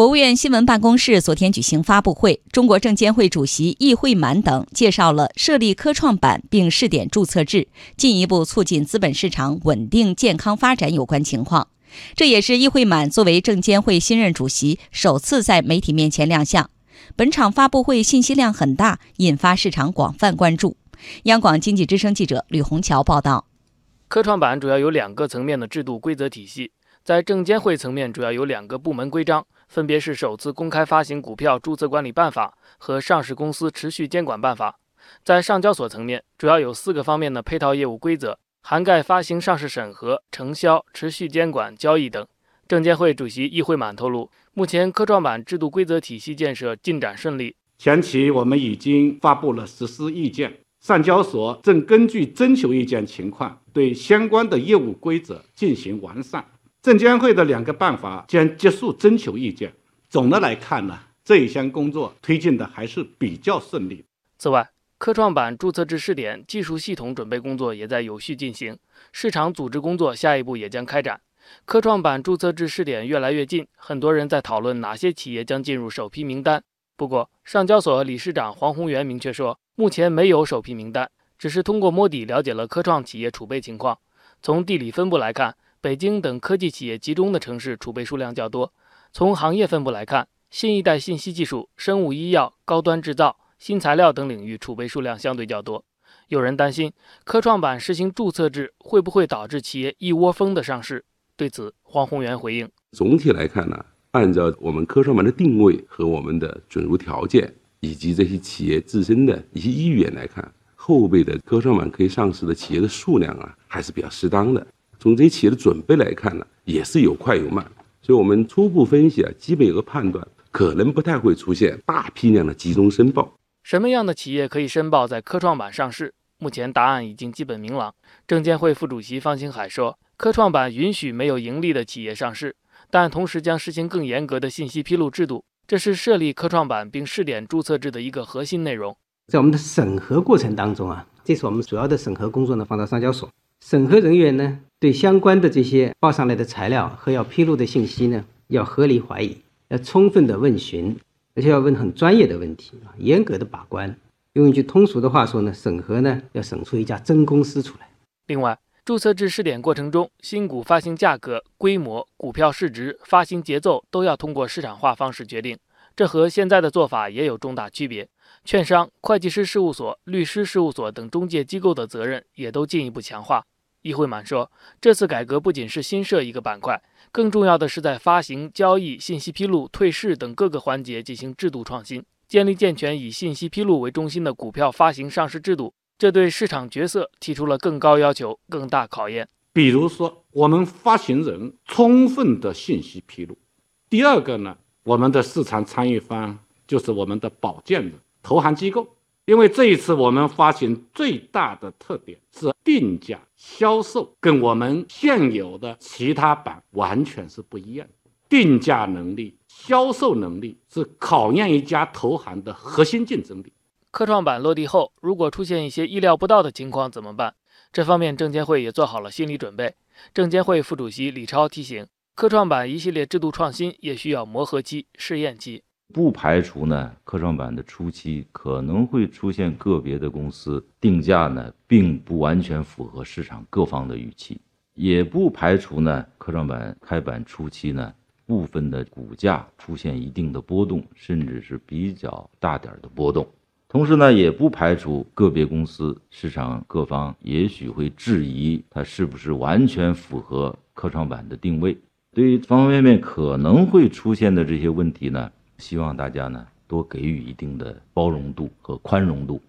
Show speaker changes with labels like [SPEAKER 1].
[SPEAKER 1] 国务院新闻办公室昨天举行发布会，中国证监会主席易会满等介绍了设立科创板并试点注册制，进一步促进资本市场稳定健康发展有关情况。这也是易会满作为证监会新任主席首次在媒体面前亮相。本场发布会信息量很大，引发市场广泛关注。央广经济之声记者吕红桥报道。
[SPEAKER 2] 科创板主要有两个层面的制度规则体系，在证监会层面主要有两个部门规章。分别是首次公开发行股票注册管理办法和上市公司持续监管办法。在上交所层面，主要有四个方面的配套业务规则，涵盖发行、上市审核、承销、持续监管、交易等。证监会主席易会满透露，目前科创板制度规则体系建设进展顺利。
[SPEAKER 3] 前期我们已经发布了实施意见，上交所正根据征求意见情况，对相关的业务规则进行完善。证监会的两个办法将结束征求意见。总的来看呢，这一项工作推进的还是比较顺利。
[SPEAKER 2] 此外，科创板注册制试点技术系统准备工作也在有序进行，市场组织工作下一步也将开展。科创板注册制试点越来越近，很多人在讨论哪些企业将进入首批名单。不过，上交所理事长黄宏元明确说，目前没有首批名单，只是通过摸底了解了科创企业储备情况。从地理分布来看。北京等科技企业集中的城市储备数量较多。从行业分布来看，新一代信息技术、生物医药、高端制造、新材料等领域储备数量相对较多。有人担心科创板实行注册制会不会导致企业一窝蜂的上市？对此，黄宏元回应：
[SPEAKER 4] 总体来看呢，按照我们科创板的定位和我们的准入条件，以及这些企业自身的一些意愿来看，后备的科创板可以上市的企业的数量啊，还是比较适当的。从这些企业的准备来看呢，也是有快有慢，所以我们初步分析啊，基本有个判断，可能不太会出现大批量的集中申报。
[SPEAKER 2] 什么样的企业可以申报在科创板上市？目前答案已经基本明朗。证监会副主席方星海说，科创板允许没有盈利的企业上市，但同时将实行更严格的信息披露制度，这是设立科创板并试点注册制的一个核心内容。
[SPEAKER 5] 在我们的审核过程当中啊，这是我们主要的审核工作呢，放到上交所。审核人员呢，对相关的这些报上来的材料和要披露的信息呢，要合理怀疑，要充分的问询，而且要问很专业的问题，严格的把关。用一句通俗的话说呢，审核呢要审出一家真公司出来。
[SPEAKER 2] 另外，注册制试点过程中，新股发行价格、规模、股票市值、发行节奏都要通过市场化方式决定，这和现在的做法也有重大区别。券商、会计师事务所、律师事务所等中介机构的责任也都进一步强化。易会满说，这次改革不仅是新设一个板块，更重要的是在发行、交易、信息披露、退市等各个环节进行制度创新，建立健全以信息披露为中心的股票发行上市制度。这对市场角色提出了更高要求、更大考验。
[SPEAKER 3] 比如说，我们发行人充分的信息披露；第二个呢，我们的市场参与方就是我们的保荐人、投行机构。因为这一次我们发行最大的特点是定价销售，跟我们现有的其他板完全是不一样的。定价能力、销售能力是考验一家投行的核心竞争力。
[SPEAKER 2] 科创板落地后，如果出现一些意料不到的情况怎么办？这方面证监会也做好了心理准备。证监会副主席李超提醒，科创板一系列制度创新也需要磨合期、试验期。
[SPEAKER 6] 不排除呢，科创板的初期可能会出现个别的公司定价呢，并不完全符合市场各方的预期，也不排除呢，科创板开板初期呢，部分的股价出现一定的波动，甚至是比较大点的波动。同时呢，也不排除个别公司市场各方也许会质疑它是不是完全符合科创板的定位。对于方方面面可能会出现的这些问题呢？希望大家呢多给予一定的包容度和宽容度。